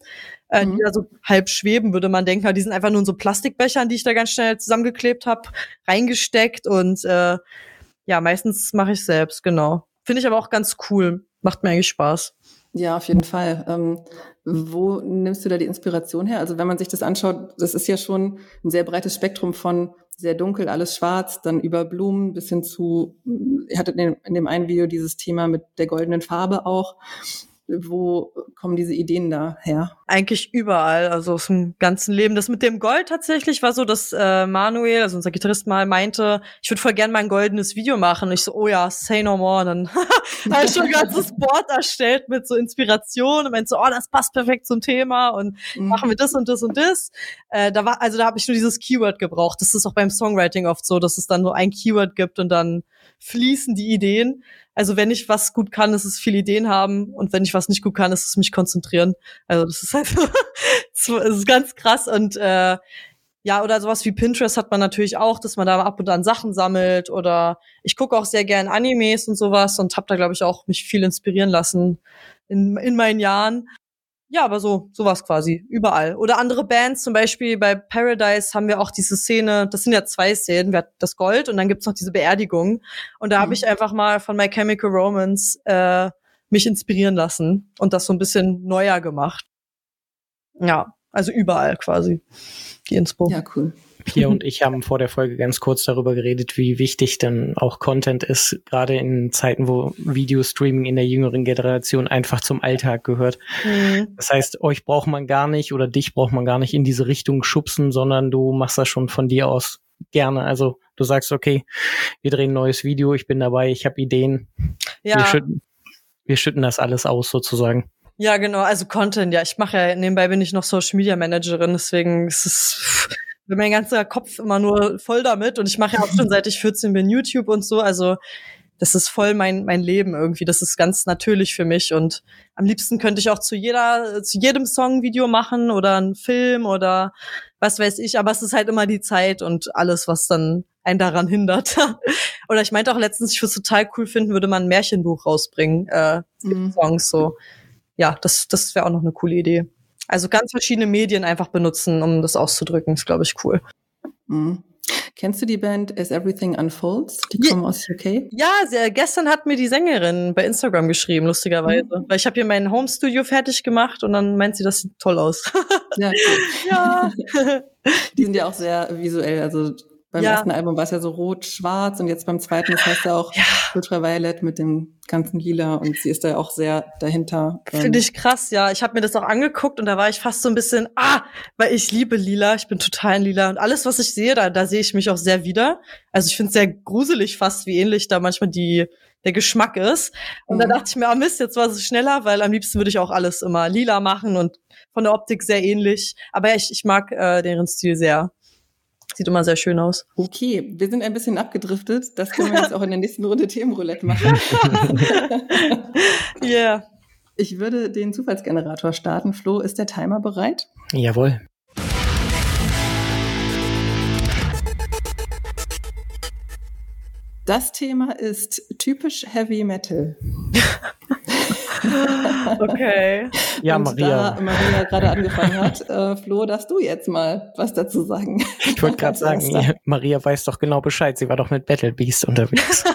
äh, mhm. die da so halb schweben, würde man denken. Die sind einfach nur in so Plastikbechern, die ich da ganz schnell zusammengeklebt habe, reingesteckt und äh, ja, meistens mache ich selbst, genau. Finde ich aber auch ganz cool. Macht mir eigentlich Spaß. Ja, auf jeden Fall. Ähm, wo nimmst du da die Inspiration her? Also wenn man sich das anschaut, das ist ja schon ein sehr breites Spektrum von sehr dunkel, alles schwarz, dann über Blumen bis hin zu, ihr hattet in dem, in dem einen Video dieses Thema mit der goldenen Farbe auch. Wo kommen diese Ideen da her? Eigentlich überall, also aus dem ganzen Leben. Das mit dem Gold tatsächlich war so, dass äh, Manuel, also unser Gitarrist mal meinte, ich würde voll gern mal ein goldenes Video machen. Und ich so, oh ja, say no more. Dann *laughs* habe ich schon ein ganzes *laughs* Board erstellt mit so Inspiration und meinte so, oh, das passt perfekt zum Thema und mhm. machen wir das und das und das. Äh, da war, also da habe ich nur dieses Keyword gebraucht. Das ist auch beim Songwriting oft so, dass es dann nur ein Keyword gibt und dann fließen die Ideen. Also wenn ich was gut kann, ist es viel Ideen haben und wenn ich was nicht gut kann, ist es mich konzentrieren. Also das ist halt *laughs* das ist ganz krass und äh, ja, oder sowas wie Pinterest hat man natürlich auch, dass man da ab und an Sachen sammelt oder ich gucke auch sehr gern Animes und sowas und habe da glaube ich auch mich viel inspirieren lassen in, in meinen Jahren. Ja, aber so, sowas quasi, überall. Oder andere Bands, zum Beispiel bei Paradise haben wir auch diese Szene, das sind ja zwei Szenen, wir hatten das Gold und dann gibt's noch diese Beerdigung. Und da mhm. habe ich einfach mal von My Chemical Romance äh, mich inspirieren lassen und das so ein bisschen neuer gemacht. Ja, also überall quasi, die Inspo. Ja, cool. Pia und *laughs* ich haben vor der Folge ganz kurz darüber geredet, wie wichtig denn auch Content ist, gerade in Zeiten, wo Videostreaming in der jüngeren Generation einfach zum Alltag gehört. Mhm. Das heißt, euch braucht man gar nicht oder dich braucht man gar nicht in diese Richtung schubsen, sondern du machst das schon von dir aus gerne. Also du sagst, okay, wir drehen ein neues Video, ich bin dabei, ich habe Ideen. Ja. Wir schütten, wir schütten das alles aus sozusagen. Ja, genau, also Content, ja, ich mache ja nebenbei bin ich noch Social Media Managerin, deswegen ist es mein ganzer Kopf immer nur voll damit und ich mache ja auch schon seit ich 14 bin YouTube und so, also das ist voll mein mein Leben irgendwie, das ist ganz natürlich für mich und am liebsten könnte ich auch zu jeder zu jedem Song Video machen oder einen Film oder was weiß ich, aber es ist halt immer die Zeit und alles, was dann einen daran hindert. *laughs* oder ich meinte auch letztens, ich würde es total cool finden, würde man ein Märchenbuch rausbringen, äh, mhm. Songs so. Ja, das das wäre auch noch eine coole Idee. Also ganz verschiedene Medien einfach benutzen, um das auszudrücken, ist, glaube ich, cool. Mhm. Kennst du die Band As Everything Unfolds? Die ja, kommen aus UK? Ja, sehr, gestern hat mir die Sängerin bei Instagram geschrieben, lustigerweise. Mhm. Weil ich habe hier mein Home-Studio fertig gemacht und dann meint sie, das sieht toll aus. Ja, *laughs* ja. *laughs* die sind ja auch sehr visuell, also beim ja. ersten Album war es ja so rot-schwarz und jetzt beim zweiten, das heißt ja auch ja. Ultraviolet mit dem ganzen Lila und sie ist da auch sehr dahinter. Finde ich krass, ja. Ich habe mir das auch angeguckt und da war ich fast so ein bisschen, ah, weil ich liebe Lila, ich bin total in Lila und alles, was ich sehe, da, da sehe ich mich auch sehr wieder. Also ich finde es sehr gruselig fast, wie ähnlich da manchmal die der Geschmack ist. Und mhm. da dachte ich mir, ah Mist, jetzt war es schneller, weil am liebsten würde ich auch alles immer lila machen und von der Optik sehr ähnlich. Aber ich, ich mag äh, deren Stil sehr. Sieht immer sehr schön aus. Okay, wir sind ein bisschen abgedriftet. Das können wir jetzt auch in der nächsten Runde Themenroulette machen. *laughs* Ja. yeah. Ich würde den Zufallsgenerator starten. Flo, ist der Timer bereit? Jawohl. Das Thema ist typisch Heavy Metal. *laughs* *laughs* okay. Ja, Und Maria. Da Maria gerade angefangen hat, äh, Flo, darfst du jetzt mal was dazu sagen? Ich wollte gerade sagen, ja, Maria weiß doch genau Bescheid. Sie war doch mit Battle Beast unterwegs. *laughs*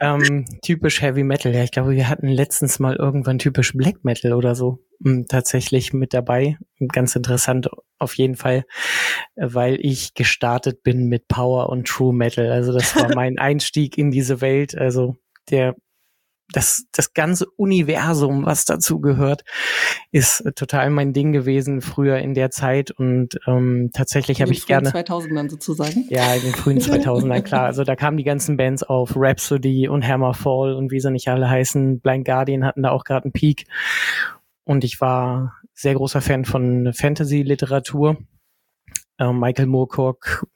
ähm, typisch Heavy Metal. Ja, ich glaube, wir hatten letztens mal irgendwann typisch Black Metal oder so hm, tatsächlich mit dabei. Ganz interessant auf jeden Fall, weil ich gestartet bin mit Power und True Metal. Also das war mein *laughs* Einstieg in diese Welt. Also der das, das ganze Universum, was dazu gehört, ist total mein Ding gewesen früher in der Zeit und ähm, tatsächlich habe ich gerne. In den 2000ern sozusagen? Ja, in den frühen *laughs* 2000ern, klar. Also da kamen die ganzen Bands auf, Rhapsody und Hammerfall und wie sie nicht alle heißen. Blind Guardian hatten da auch gerade einen Peak und ich war sehr großer Fan von Fantasy-Literatur. Äh, Michael Moorcock,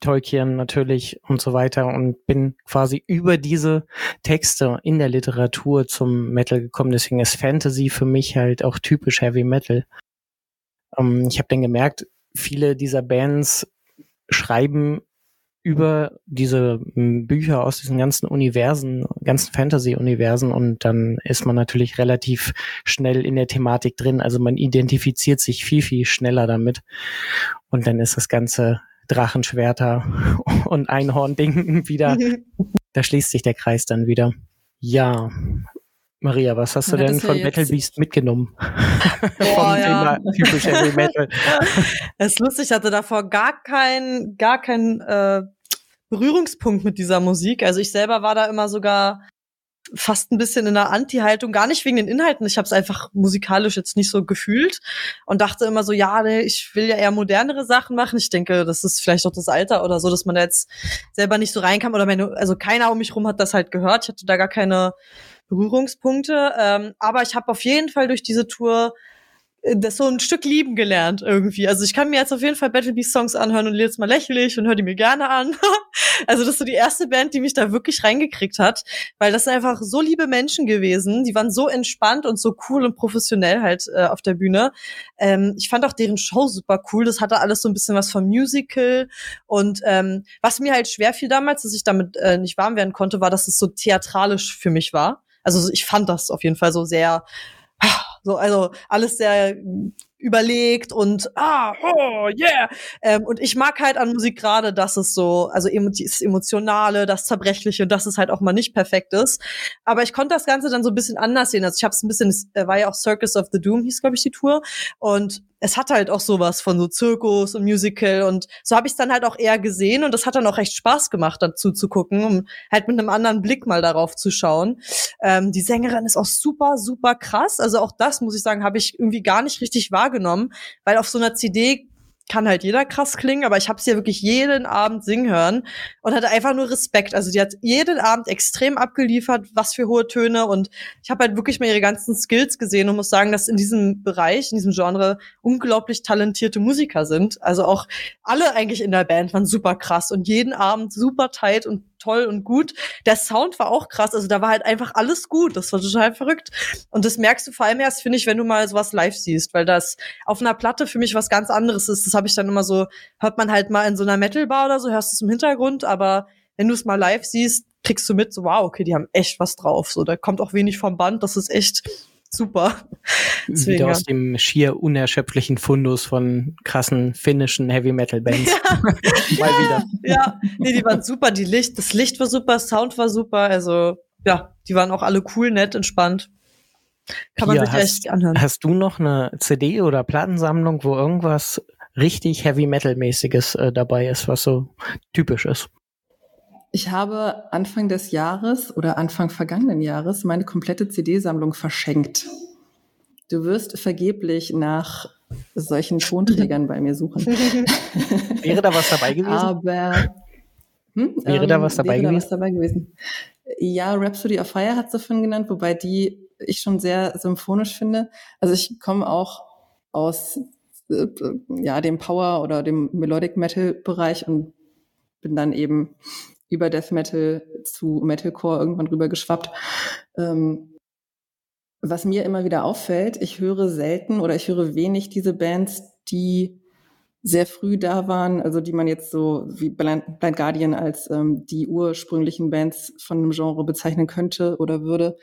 Tolkien natürlich und so weiter und bin quasi über diese Texte in der Literatur zum Metal gekommen. Deswegen ist Fantasy für mich halt auch typisch Heavy Metal. Ähm, ich habe dann gemerkt, viele dieser Bands schreiben über diese Bücher aus diesen ganzen Universen, ganzen Fantasy-Universen und dann ist man natürlich relativ schnell in der Thematik drin. Also man identifiziert sich viel, viel schneller damit und dann ist das Ganze Drachenschwerter *laughs* und Einhorn-Ding wieder. *laughs* da schließt sich der Kreis dann wieder. Ja. Maria, was hast du ja, denn von ja Metal Beast mitgenommen? *laughs* Boah, ja. typisch Heavy Metal. Es ist lustig, ich hatte davor gar keinen gar kein, äh, Berührungspunkt mit dieser Musik. Also ich selber war da immer sogar fast ein bisschen in einer Anti-Haltung, gar nicht wegen den Inhalten. Ich habe es einfach musikalisch jetzt nicht so gefühlt und dachte immer so, ja, nee, ich will ja eher modernere Sachen machen. Ich denke, das ist vielleicht auch das Alter oder so, dass man da jetzt selber nicht so reinkam oder meine, also keiner um mich rum hat das halt gehört. Ich hatte da gar keine Berührungspunkte, ähm, aber ich habe auf jeden Fall durch diese Tour das so ein Stück lieben gelernt irgendwie. Also ich kann mir jetzt auf jeden Fall Battle Beast Songs anhören und jetzt mal lächerlich und höre die mir gerne an. *laughs* also das ist so die erste Band, die mich da wirklich reingekriegt hat, weil das sind einfach so liebe Menschen gewesen. Die waren so entspannt und so cool und professionell halt äh, auf der Bühne. Ähm, ich fand auch deren Show super cool. Das hatte alles so ein bisschen was vom Musical und ähm, was mir halt schwer fiel damals, dass ich damit äh, nicht warm werden konnte, war, dass es so theatralisch für mich war. Also ich fand das auf jeden Fall so sehr so, also alles sehr überlegt und ah, oh, yeah. Ähm, und ich mag halt an Musik gerade, dass es so, also das Emotionale, das Zerbrechliche, dass es halt auch mal nicht perfekt ist. Aber ich konnte das Ganze dann so ein bisschen anders sehen. Also ich habe es ein bisschen, es war ja auch Circus of the Doom, hieß, glaube ich, die Tour. Und es hat halt auch sowas von so Zirkus und Musical und so habe ich es dann halt auch eher gesehen und das hat dann auch recht Spaß gemacht, dazu zu gucken, um halt mit einem anderen Blick mal darauf zu schauen. Ähm, die Sängerin ist auch super, super krass. Also auch das, muss ich sagen, habe ich irgendwie gar nicht richtig wahrgenommen, weil auf so einer CD kann halt jeder krass klingen, aber ich habe sie ja wirklich jeden Abend singen hören und hatte einfach nur Respekt. Also die hat jeden Abend extrem abgeliefert, was für hohe Töne und ich habe halt wirklich mal ihre ganzen Skills gesehen und muss sagen, dass in diesem Bereich, in diesem Genre unglaublich talentierte Musiker sind. Also auch alle eigentlich in der Band waren super krass und jeden Abend super tight und toll und gut. Der Sound war auch krass, also da war halt einfach alles gut. Das war total verrückt. Und das merkst du vor allem erst, finde ich, wenn du mal sowas live siehst, weil das auf einer Platte für mich was ganz anderes ist. Das habe ich dann immer so, hört man halt mal in so einer Metal-Bar oder so, hörst du es im Hintergrund, aber wenn du es mal live siehst, kriegst du mit, so wow, okay, die haben echt was drauf. So, da kommt auch wenig vom Band, das ist echt super. *laughs* Deswegen, Wieder aus dem schier unerschöpflichen Fundus von krassen finnischen Heavy Metal Bands. Ja. *laughs* Mal wieder. Ja, nee, die waren super. Die Licht, das Licht war super, Sound war super. Also ja, die waren auch alle cool, nett, entspannt. Kann man Pia, sich hast, echt anhören. Hast du noch eine CD oder Plattensammlung, wo irgendwas richtig Heavy Metal mäßiges äh, dabei ist, was so typisch ist? Ich habe Anfang des Jahres oder Anfang vergangenen Jahres meine komplette CD-Sammlung verschenkt. Du wirst vergeblich nach solchen Tonträgern bei mir suchen. *laughs* wäre da was dabei gewesen? Aber hm, wäre ähm, da was dabei wäre gewesen? Da was dabei gewesen? Ja, Rhapsody of Fire hat sie davon genannt, wobei die ich schon sehr symphonisch finde. Also ich komme auch aus äh, ja dem Power oder dem Melodic Metal Bereich und bin dann eben über Death Metal zu Metalcore irgendwann rüber geschwappt. Ähm, was mir immer wieder auffällt, ich höre selten oder ich höre wenig diese Bands, die sehr früh da waren, also die man jetzt so wie Blind, Blind Guardian als ähm, die ursprünglichen Bands von einem Genre bezeichnen könnte oder würde.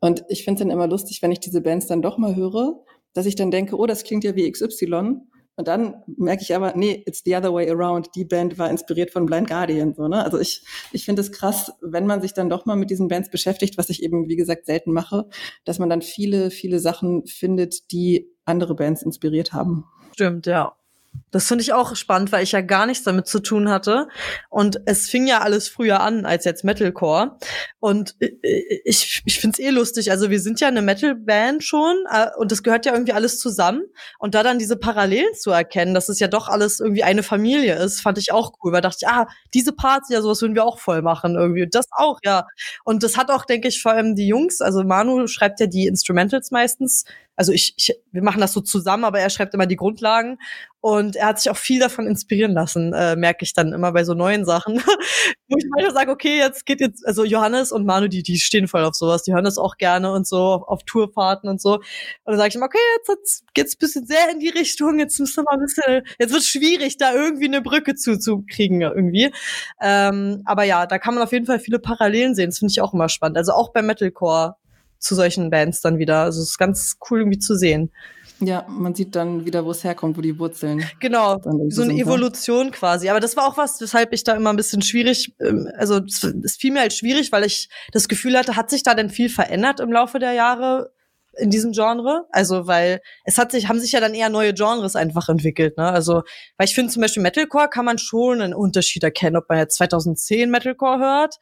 Und ich finde es dann immer lustig, wenn ich diese Bands dann doch mal höre, dass ich dann denke, oh, das klingt ja wie XY. Und dann merke ich aber, nee, it's the other way around. Die Band war inspiriert von Blind Guardian. So, ne? Also ich, ich finde es krass, wenn man sich dann doch mal mit diesen Bands beschäftigt, was ich eben, wie gesagt, selten mache, dass man dann viele, viele Sachen findet, die andere Bands inspiriert haben. Stimmt, ja. Das finde ich auch spannend, weil ich ja gar nichts damit zu tun hatte. Und es fing ja alles früher an als jetzt Metalcore. Und ich, ich finde es eh lustig. Also wir sind ja eine Metal-Band schon äh, und das gehört ja irgendwie alles zusammen. Und da dann diese Parallelen zu erkennen, dass es ja doch alles irgendwie eine Familie ist, fand ich auch cool. Weil dachte ich, ah, diese Parts, ja, sowas würden wir auch voll machen irgendwie. Und das auch, ja. Und das hat auch, denke ich, vor allem die Jungs, also Manu schreibt ja die Instrumentals meistens, also ich, ich, wir machen das so zusammen, aber er schreibt immer die Grundlagen und er hat sich auch viel davon inspirieren lassen, äh, merke ich dann immer bei so neuen Sachen. *laughs* Wo ich manchmal sage, okay, jetzt geht jetzt, also Johannes und Manu, die, die stehen voll auf sowas, die hören das auch gerne und so, auf, auf Tourfahrten und so. Und dann sage ich immer, okay, jetzt, jetzt geht's ein bisschen sehr in die Richtung, jetzt müssen wir mal ein bisschen, jetzt wird schwierig, da irgendwie eine Brücke zuzukriegen irgendwie. Ähm, aber ja, da kann man auf jeden Fall viele Parallelen sehen, das finde ich auch immer spannend. Also auch beim Metalcore zu solchen Bands dann wieder. Also es ist ganz cool irgendwie zu sehen. Ja, man sieht dann wieder, wo es herkommt, wo die Wurzeln. Genau, so eine Evolution quasi. Aber das war auch was, weshalb ich da immer ein bisschen schwierig, ähm, also es fiel mir halt schwierig, weil ich das Gefühl hatte, hat sich da denn viel verändert im Laufe der Jahre in diesem Genre? Also, weil es hat sich, haben sich ja dann eher neue Genres einfach entwickelt, ne? Also, weil ich finde zum Beispiel Metalcore kann man schon einen Unterschied erkennen, ob man jetzt 2010 Metalcore hört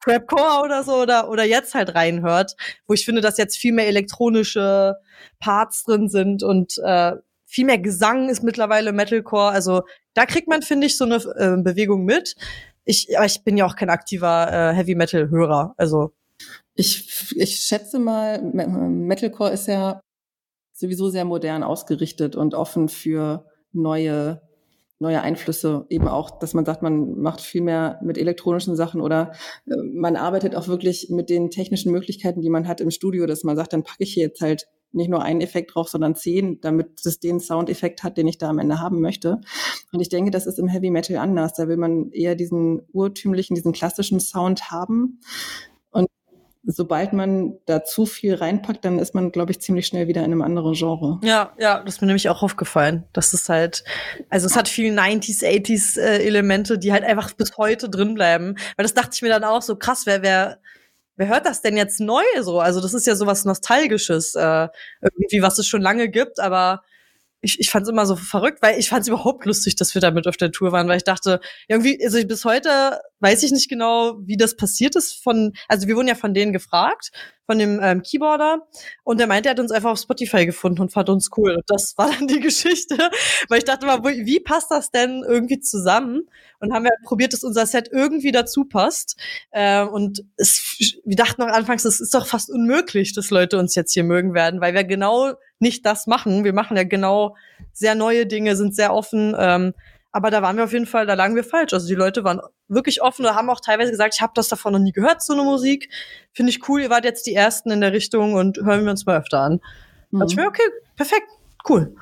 Crapcore oder so oder, oder jetzt halt reinhört, wo ich finde, dass jetzt viel mehr elektronische Parts drin sind und äh, viel mehr Gesang ist mittlerweile Metalcore. Also da kriegt man, finde ich, so eine äh, Bewegung mit. Ich, aber ich bin ja auch kein aktiver äh, Heavy Metal Hörer. Also ich, ich schätze mal, Metalcore ist ja sowieso sehr modern ausgerichtet und offen für neue neue Einflüsse, eben auch, dass man sagt, man macht viel mehr mit elektronischen Sachen oder äh, man arbeitet auch wirklich mit den technischen Möglichkeiten, die man hat im Studio, dass man sagt, dann packe ich hier jetzt halt nicht nur einen Effekt drauf, sondern zehn, damit es den Soundeffekt hat, den ich da am Ende haben möchte. Und ich denke, das ist im Heavy Metal anders. Da will man eher diesen urtümlichen, diesen klassischen Sound haben sobald man da zu viel reinpackt, dann ist man, glaube ich, ziemlich schnell wieder in einem anderen Genre. Ja, ja, das ist mir nämlich auch aufgefallen. Das ist halt, also es hat viel 90s, 80s äh, Elemente, die halt einfach bis heute drin bleiben. Weil das dachte ich mir dann auch so, krass, wer, wer, wer hört das denn jetzt neu so? Also das ist ja sowas Nostalgisches, äh, irgendwie, was es schon lange gibt, aber ich, ich fand es immer so verrückt, weil ich fand es überhaupt lustig, dass wir damit auf der Tour waren, weil ich dachte, irgendwie, also bis heute weiß ich nicht genau, wie das passiert ist von, also wir wurden ja von denen gefragt, von dem ähm, Keyboarder, und der meinte, er hat uns einfach auf Spotify gefunden und fand uns cool. Und das war dann die Geschichte, *laughs* weil ich dachte mal, wie passt das denn irgendwie zusammen? Und haben wir halt probiert, dass unser Set irgendwie dazu passt. Äh, und es, wir dachten auch anfangs, es ist doch fast unmöglich, dass Leute uns jetzt hier mögen werden, weil wir genau nicht das machen. Wir machen ja genau sehr neue Dinge, sind sehr offen. Ähm, aber da waren wir auf jeden Fall, da lagen wir falsch. Also die Leute waren wirklich offen und haben auch teilweise gesagt, ich habe das davon noch nie gehört, so eine Musik. Finde ich cool, ihr wart jetzt die Ersten in der Richtung und hören wir uns mal öfter an. Mhm. Ich mir, okay, perfekt, cool.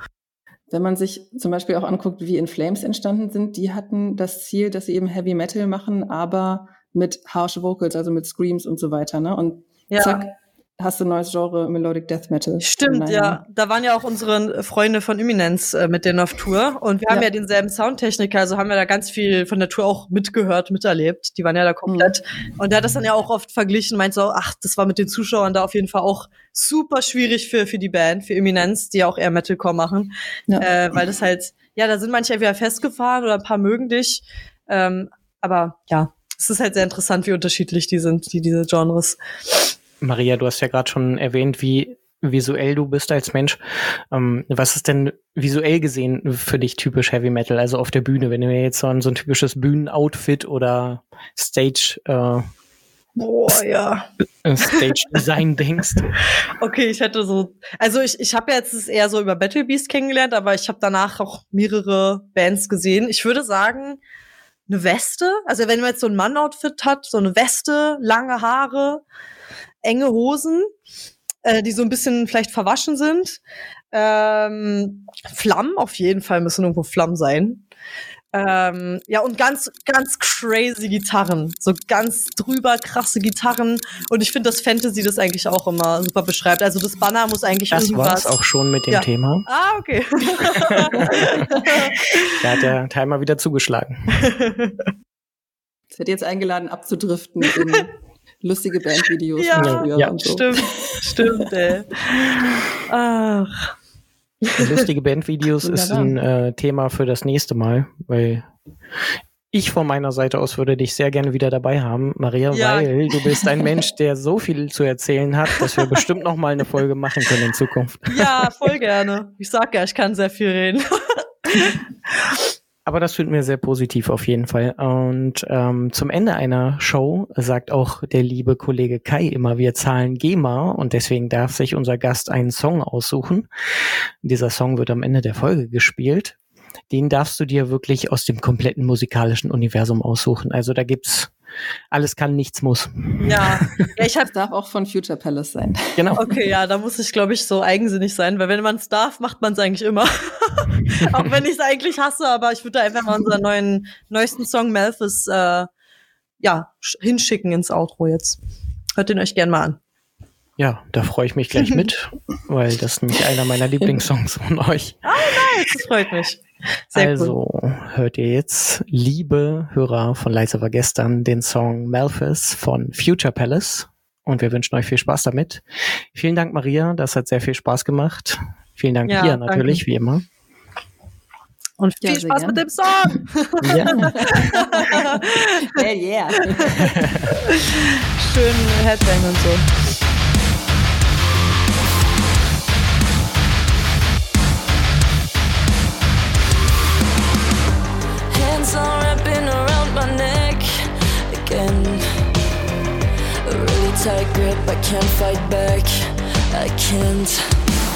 Wenn man sich zum Beispiel auch anguckt, wie In Flames entstanden sind, die hatten das Ziel, dass sie eben Heavy Metal machen, aber mit harsh Vocals, also mit Screams und so weiter. Ne? Und ja. zack, hast du ein neues Genre Melodic Death Metal. Stimmt, ja. Da waren ja auch unsere Freunde von Imminence äh, mit denen auf Tour und wir ja. haben ja denselben Soundtechniker, also haben wir da ganz viel von der Tour auch mitgehört, miterlebt. Die waren ja da komplett. Mhm. Und der hat das dann ja auch oft verglichen, meint so, ach, das war mit den Zuschauern da auf jeden Fall auch super schwierig für, für die Band, für Imminence, die ja auch eher Metalcore machen. Ja. Äh, weil das halt, ja, da sind manche entweder festgefahren oder ein paar mögen dich. Ähm, aber ja, es ist halt sehr interessant, wie unterschiedlich die sind, die diese Genres. Maria, du hast ja gerade schon erwähnt, wie visuell du bist als Mensch. Ähm, was ist denn visuell gesehen für dich typisch Heavy Metal, also auf der Bühne, wenn du mir jetzt so an so ein typisches Bühnenoutfit oder Stage äh, Boah, ja. Stage Design *laughs* denkst. Okay, ich hätte so, also ich, ich habe jetzt es eher so über Battle Beast kennengelernt, aber ich habe danach auch mehrere Bands gesehen. Ich würde sagen, eine Weste, also wenn man jetzt so ein Mann-Outfit hat, so eine Weste, lange Haare, enge Hosen, äh, die so ein bisschen vielleicht verwaschen sind. Ähm, Flammen, auf jeden Fall müssen irgendwo Flammen sein. Ähm, ja, und ganz, ganz crazy Gitarren. So ganz drüber krasse Gitarren. Und ich finde, dass Fantasy das eigentlich auch immer super beschreibt. Also das Banner muss eigentlich das irgendwas. Das auch schon mit dem ja. Thema. Ah, okay. *laughs* da hat der Timer wieder zugeschlagen. *laughs* Es wird jetzt eingeladen, abzudriften in *laughs* lustige Bandvideos ja, ja, und so. Stimmt, stimmt, ey. Ach. Lustige Bandvideos *laughs* ist ein äh, Thema für das nächste Mal, weil ich von meiner Seite aus würde dich sehr gerne wieder dabei haben, Maria, ja. weil du bist ein Mensch, der so viel zu erzählen hat, dass wir bestimmt noch mal eine Folge machen können in Zukunft. Ja, voll gerne. Ich sag ja, ich kann sehr viel reden. *laughs* Aber das finden wir sehr positiv auf jeden Fall. Und ähm, zum Ende einer Show sagt auch der liebe Kollege Kai immer, wir zahlen GEMA und deswegen darf sich unser Gast einen Song aussuchen. Dieser Song wird am Ende der Folge gespielt den darfst du dir wirklich aus dem kompletten musikalischen Universum aussuchen. Also da gibt's alles kann, nichts muss. Ja, *laughs* ja ich hab, darf auch von Future Palace sein. Genau. Okay, ja, da muss ich, glaube ich, so eigensinnig sein, weil wenn man es darf, macht man es eigentlich immer. *laughs* auch wenn ich es eigentlich hasse, aber ich würde da einfach mal unseren neuen, neuesten Song Malthus äh, ja, hinschicken ins Outro jetzt. Hört den euch gern mal an. Ja, da freue ich mich gleich mit, *laughs* weil das ist nämlich einer meiner Lieblingssongs von euch. *laughs* Ah, nice, das freut mich. Sehr also cool. hört ihr jetzt, liebe Hörer von Leise war gestern, den Song Malthus von Future Palace. Und wir wünschen euch viel Spaß damit. Vielen Dank, Maria. Das hat sehr viel Spaß gemacht. Vielen Dank ja, dir natürlich, danke. wie immer. Und viel ja, Spaß mit dem Song. *laughs* Ja. yeah, yeah. Schön Headbang und so. Tight grip, I can't fight back. I can't.